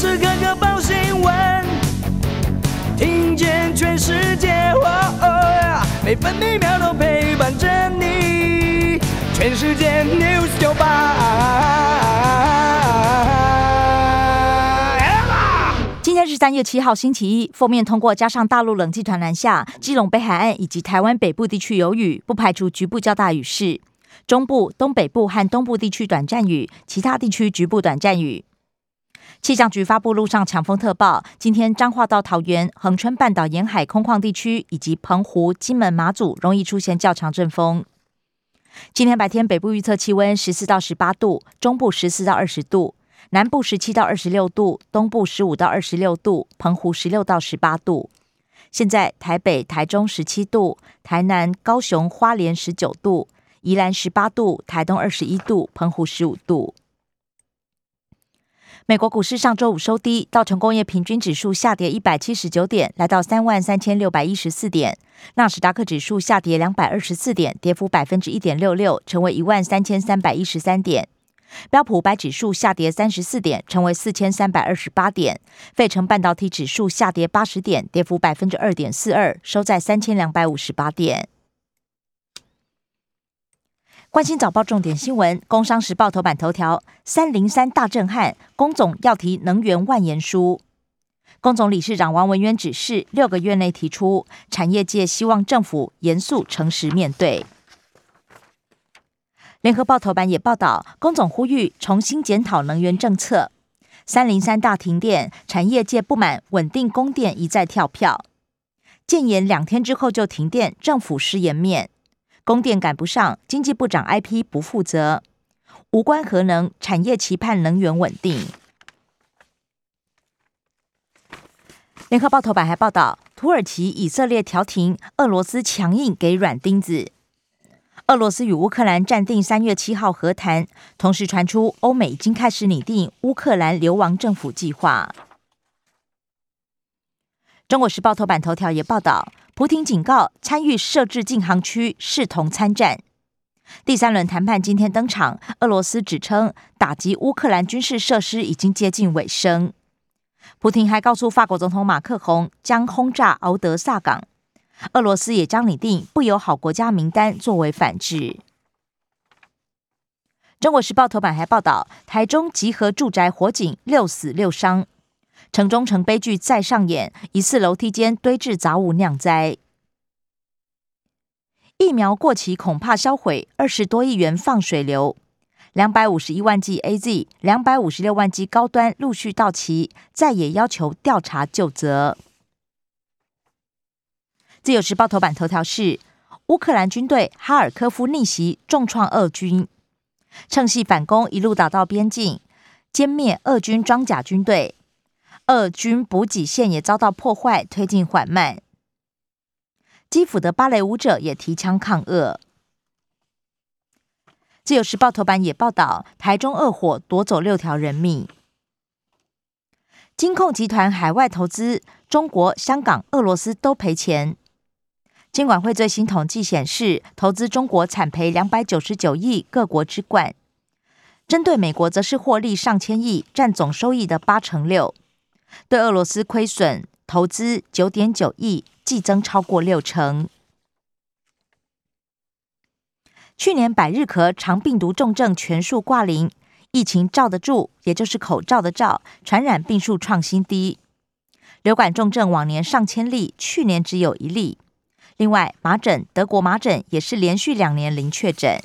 时刻刻报新闻，听见全世界，每分每秒都陪伴着你。全世界 news 九八。今天是三月七号，星期一。封面通过，加上大陆冷气团南下，基隆北海岸以及台湾北部地区有雨，不排除局部较大雨势。中部、东北部和东部地区短暂雨，其他地区局部短暂雨。气象局发布陆上强风特报，今天彰化到桃园、恒春半岛沿海空旷地区以及澎湖、金门、马祖容易出现较强阵风。今天白天北部预测气温十四到十八度，中部十四到二十度，南部十七到二十六度，东部十五到二十六度，澎湖十六到十八度。现在台北、台中十七度，台南、高雄、花莲十九度，宜兰十八度，台东二十一度，澎湖十五度。美国股市上周五收低，道琼工业平均指数下跌一百七十九点，来到三万三千六百一十四点；纳斯达克指数下跌两百二十四点，跌幅百分之一点六六，成为一万三千三百一十三点；标普五百指数下跌三十四点，成为四千三百二十八点；费城半导体指数下跌八十点，跌幅百分之二点四二，收在三千两百五十八点。关心早报重点新闻，《工商时报》头版头条：三零三大震撼，工总要提能源万言书。工总理事长王文渊指示，六个月内提出，产业界希望政府严肃诚实面对。联合报头版也报道，工总呼吁重新检讨能源政策。三零三大停电，产业界不满稳定供电一再跳票，建言两天之后就停电，政府失颜面。供电赶不上，经济部长 I P 不负责，无关核能产业期盼能源稳定。联合报头版还报道，土耳其以色列调停，俄罗斯强硬给软钉子。俄罗斯与乌克兰暂定三月七号和谈，同时传出欧美已经开始拟定乌克兰流亡政府计划。中国时报头版头条也报道。普廷警告，参与设置禁航区视同参战。第三轮谈判今天登场，俄罗斯指称打击乌克兰军事设施已经接近尾声。普廷还告诉法国总统马克宏将轰炸敖德萨港，俄罗斯也将拟定不友好国家名单作为反制。中国时报头版还报道，台中集合住宅火警，六死六伤。城中城悲剧再上演，疑似楼梯间堆置杂物酿灾。疫苗过期恐怕销毁，二十多亿元放水流，两百五十一万剂 A Z，两百五十六万剂高端陆续到期，再也要求调查就责。自由时报头版头条是乌克兰军队哈尔科夫逆袭，重创俄军，趁隙反攻，一路打到边境，歼灭俄军装甲军队。俄军补给线也遭到破坏，推进缓慢。基辅的芭蕾舞者也提枪抗俄。自由时报头版也报道，台中恶火夺走六条人命。金控集团海外投资，中国、香港、俄罗斯都赔钱。监管会最新统计显示，投资中国惨赔两百九十九亿，各国之冠。针对美国，则是获利上千亿，占总收益的八成六。对俄罗斯亏损投资九点九亿，季增超过六成。去年百日咳肠病毒重症全数挂零，疫情罩得住，也就是口罩的罩，传染病数创新低。流感重症往年上千例，去年只有一例。另外，麻疹德国麻疹也是连续两年零确诊。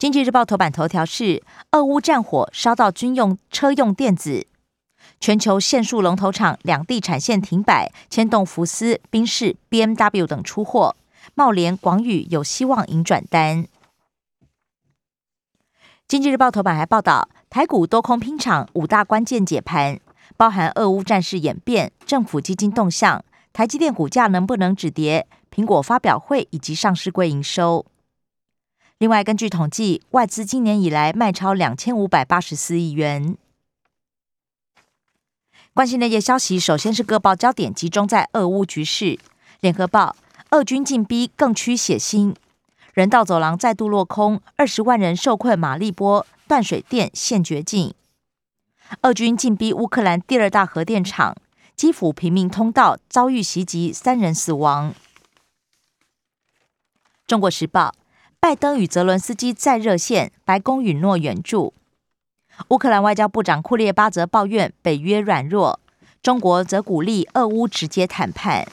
经济日报头版头条是：俄乌战火烧到军用车用电子，全球线束龙头厂两地产线停摆，牵动福斯、宾士、B M W 等出货。茂联、广宇有希望迎转单。经济日报头版还报道，台股多空拼场，五大关键解盘，包含俄乌战事演变、政府基金动向、台积电股价能不能止跌、苹果发表会以及上市柜营收。另外，根据统计，外资今年以来卖超两千五百八十四亿元。关心内业消息，首先是各报焦点集中在俄乌局势。联合报：俄军进逼更趋血腥，人道走廊再度落空，二十万人受困马利波，断水电陷绝境。俄军进逼乌克兰第二大核电厂，基辅平民通道遭遇袭击，三人死亡。中国时报：拜登与泽伦斯基再热线，白宫允诺援助。乌克兰外交部长库列巴则抱怨北约软弱，中国则鼓励俄乌直接谈判。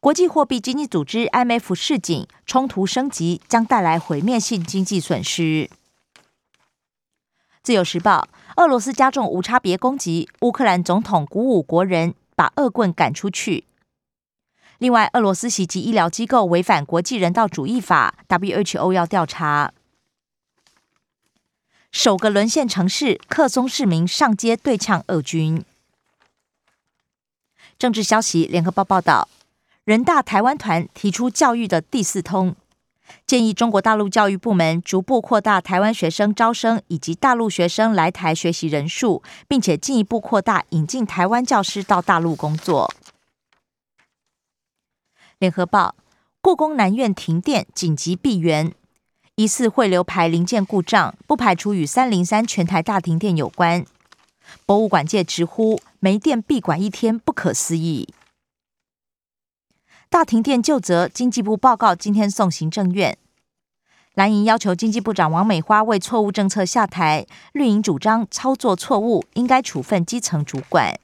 国际货币经济组织 IMF 示警，冲突升级将带来毁灭性经济损失。自由时报：俄罗斯加重无差别攻击，乌克兰总统鼓舞国人把恶棍赶出去。另外，俄罗斯袭击医疗机构违反国际人道主义法，WHO 要调查。首个沦陷城市克松市民上街对呛俄军。政治消息：联合报报道。人大台湾团提出教育的第四通，建议中国大陆教育部门逐步扩大台湾学生招生以及大陆学生来台学习人数，并且进一步扩大引进台湾教师到大陆工作。联合报：故宫南院停电，紧急闭园，疑似汇流排零件故障，不排除与三零三全台大停电有关。博物馆界直呼没电闭馆一天，不可思议。大停电就责，经济部报告今天送行政院。蓝营要求经济部长王美花为错误政策下台，绿营主张操作错误，应该处分基层主管。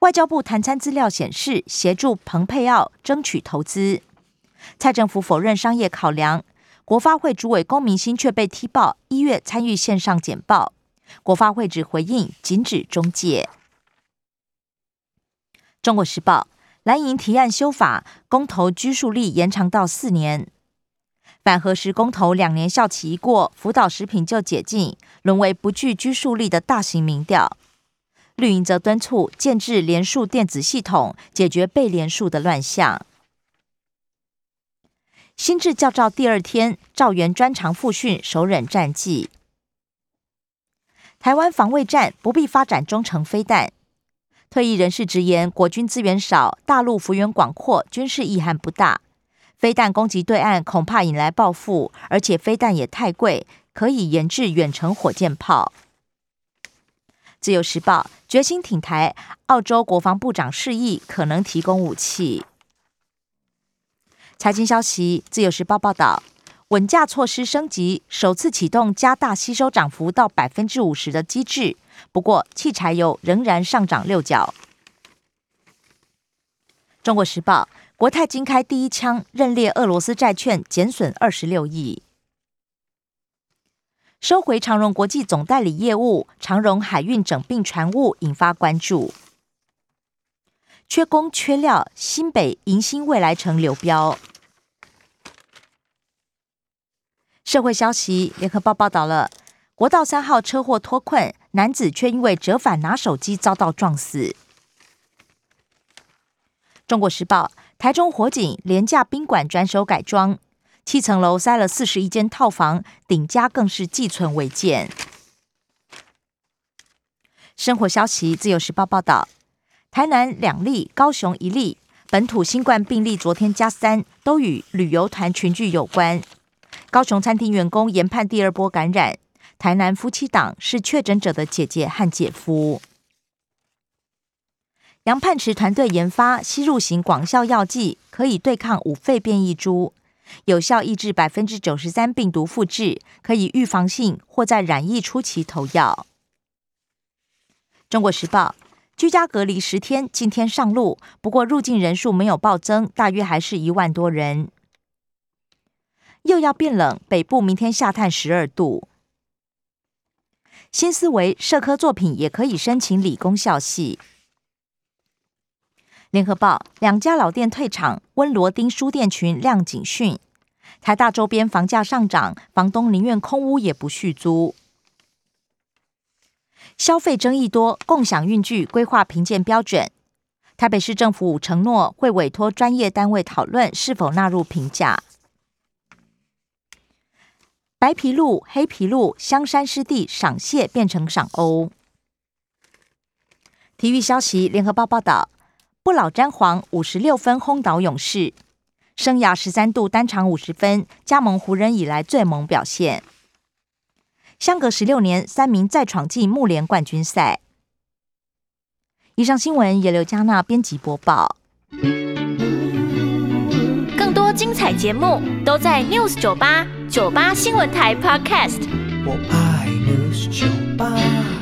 外交部谈餐资料显示，协助蓬佩奥争取投资。蔡政府否认商业考量。国发会主委龚明鑫却被踢爆一月参与线上简报，国发会只回应禁止中介。中国时报。蓝营提案修法，公投拘束力延长到四年。反核时公投两年效期一过，福岛食品就解禁，沦为不具拘束力的大型民调。绿营则敦促建制联署电子系统，解决被联署的乱象。新制教照第二天，赵元专长复训，首忍战绩。台湾防卫战不必发展中程飞弹。退役人士直言，国军资源少，大陆幅员广阔，军事意涵不大。飞弹攻击对岸，恐怕引来报复，而且飞弹也太贵，可以研制远程火箭炮。自由时报决心挺台，澳洲国防部长示意可能提供武器。财经消息，自由时报报道，稳价措施升级，首次启动加大吸收涨幅到百分之五十的机制。不过，汽柴油仍然上涨六角。中国时报：国泰金开第一枪，认列俄罗斯债券减损二十六亿，收回长荣国际总代理业务，长荣海运整并船务引发关注。缺工缺料，新北迎新未来城流标。社会消息：联合报报道了。国道三号车祸脱困，男子却因为折返拿手机遭到撞死。中国时报：台中火警，廉价宾馆转手改装，七层楼塞了四十一间套房，顶家更是寄存违建。生活消息：自由时报报道，台南两例，高雄一例，本土新冠病例昨天加三，都与旅游团群聚有关。高雄餐厅员工研判第二波感染。台南夫妻档是确诊者的姐姐和姐夫。杨盼池团队研发吸入型广效药剂，可以对抗五肺变异株，有效抑制百分之九十三病毒复制，可以预防性或在染疫初期投药。中国时报居家隔离十天，今天上路，不过入境人数没有暴增，大约还是一万多人。又要变冷，北部明天下探十二度。新思维社科作品也可以申请理工校系。联合报两家老店退场，温罗丁书店群亮警讯。台大周边房价上涨，房东宁愿空屋也不续租。消费争议多，共享运具规划评鉴标准。台北市政府承诺会委托专业单位讨论是否纳入评价。白皮鹭、黑皮鹭，香山湿地赏蟹变成赏欧。体育消息：联合报报道，不老詹皇五十六分轰倒勇士，生涯十三度单场五十分，加盟湖人以来最猛表现。相隔十六年，三名再闯进木联冠军赛。以上新闻由刘嘉娜编辑播报。更多精彩节目都在 News 九八九八新闻台 Podcast。我爱 News 酒吧。